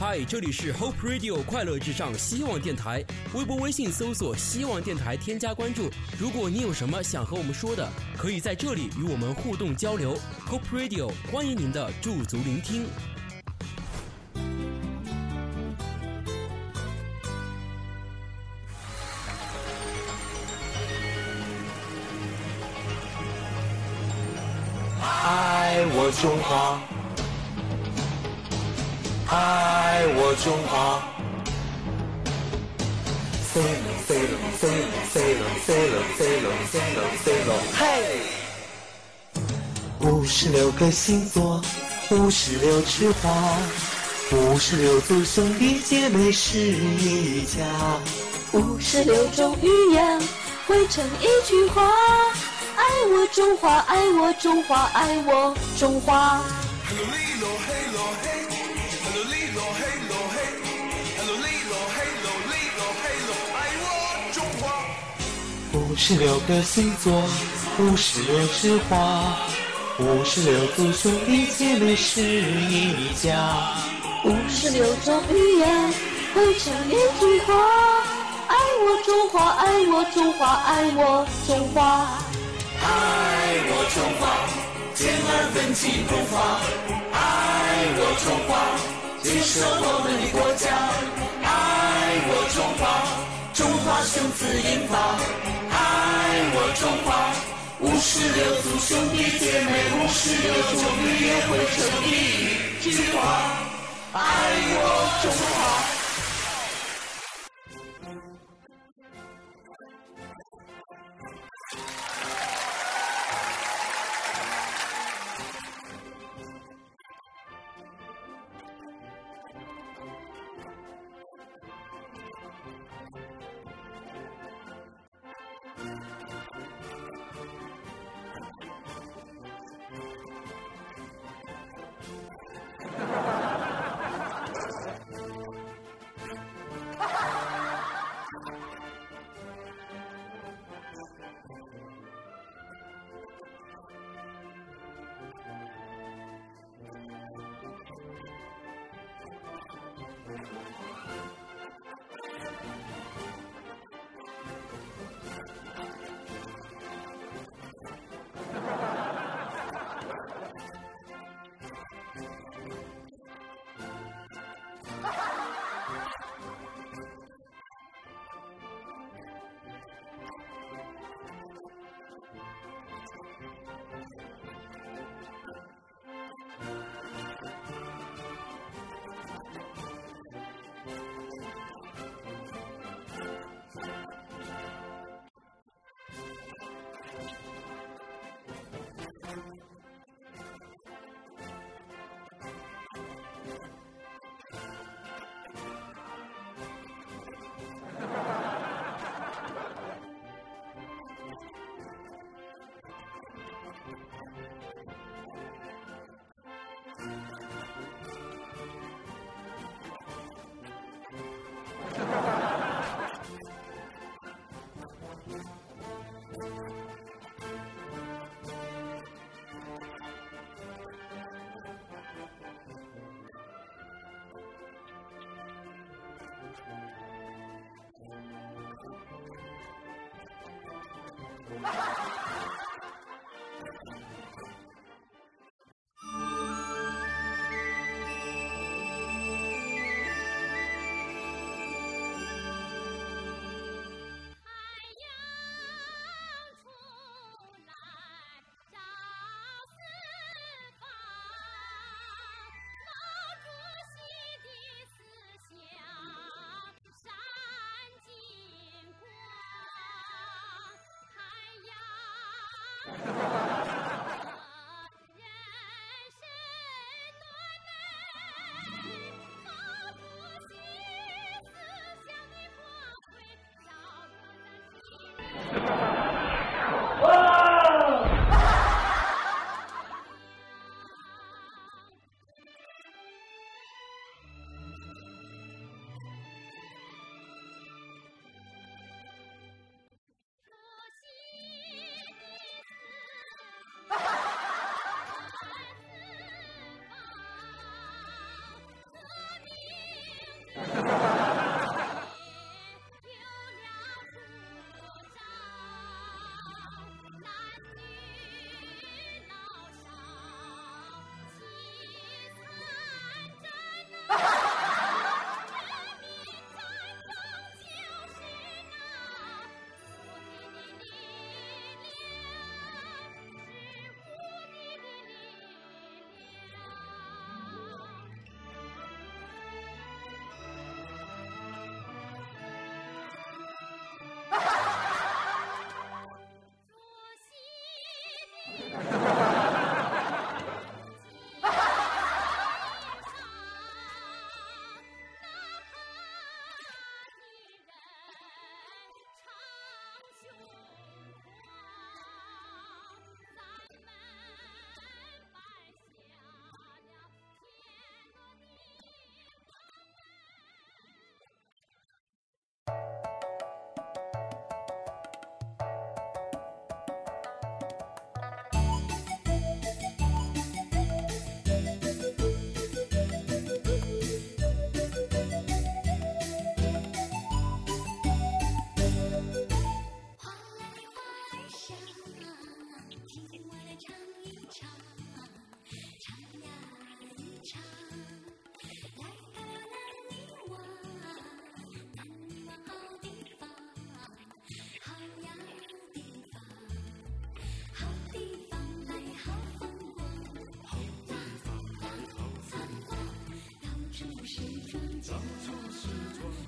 嗨，这里是 Hope Radio 快乐至上希望电台，微博、微信搜索“希望电台”，添加关注。如果你有什么想和我们说的，可以在这里与我们互动交流。Hope Radio 欢迎您的驻足聆听。爱我中华，爱爱我中华。飞了飞了飞了飞了飞了飞了飞了飞了，嘿！五十六个星座，五十六枝花，五十六族兄弟姐妹是一家，五十六种语言汇成一句话。爱我中华，爱我中华，爱我中华。十六个星座，五十六枝花，五十六族兄弟姐妹是一家，五十六种语言汇成一句话。爱我中华，爱我中华，爱我中华。爱我中华，健儿奋起中华，爱我中华，建设我们的国家，爱我中华，中华雄姿英法，爱我中华，五十六族兄弟姐妹，五十六种语言汇成一句话，爱我中华。あっ! Ha ha ha! 当初是错。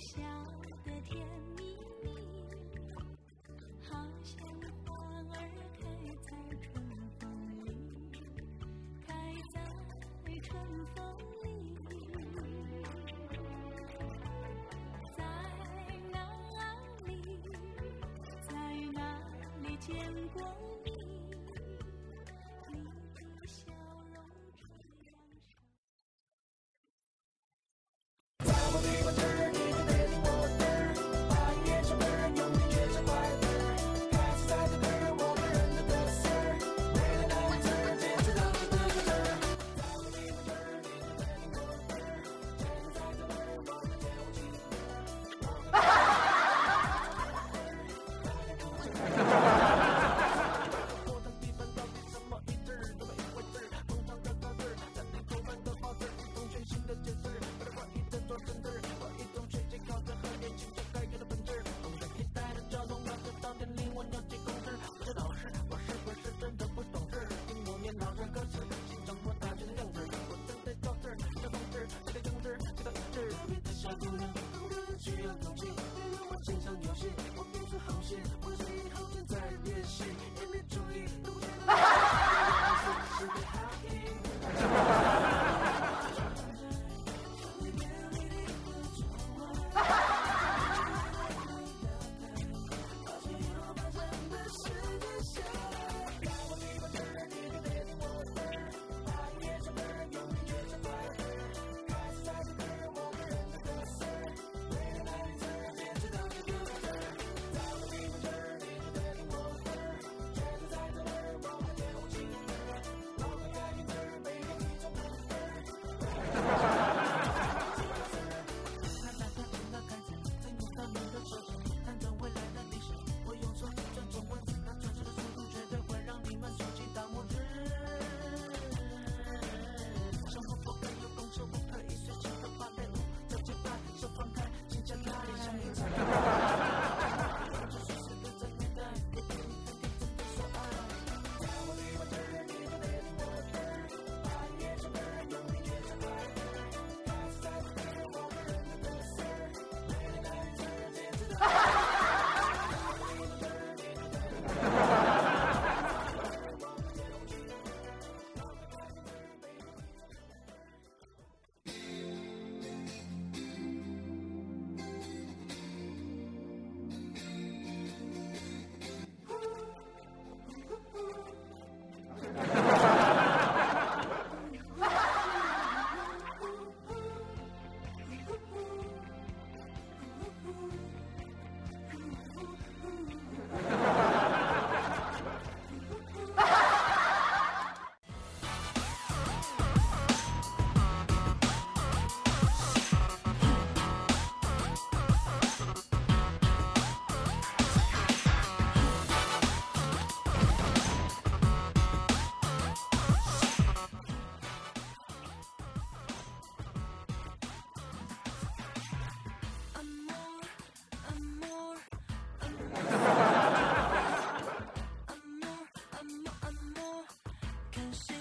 笑得甜蜜 question 看谁。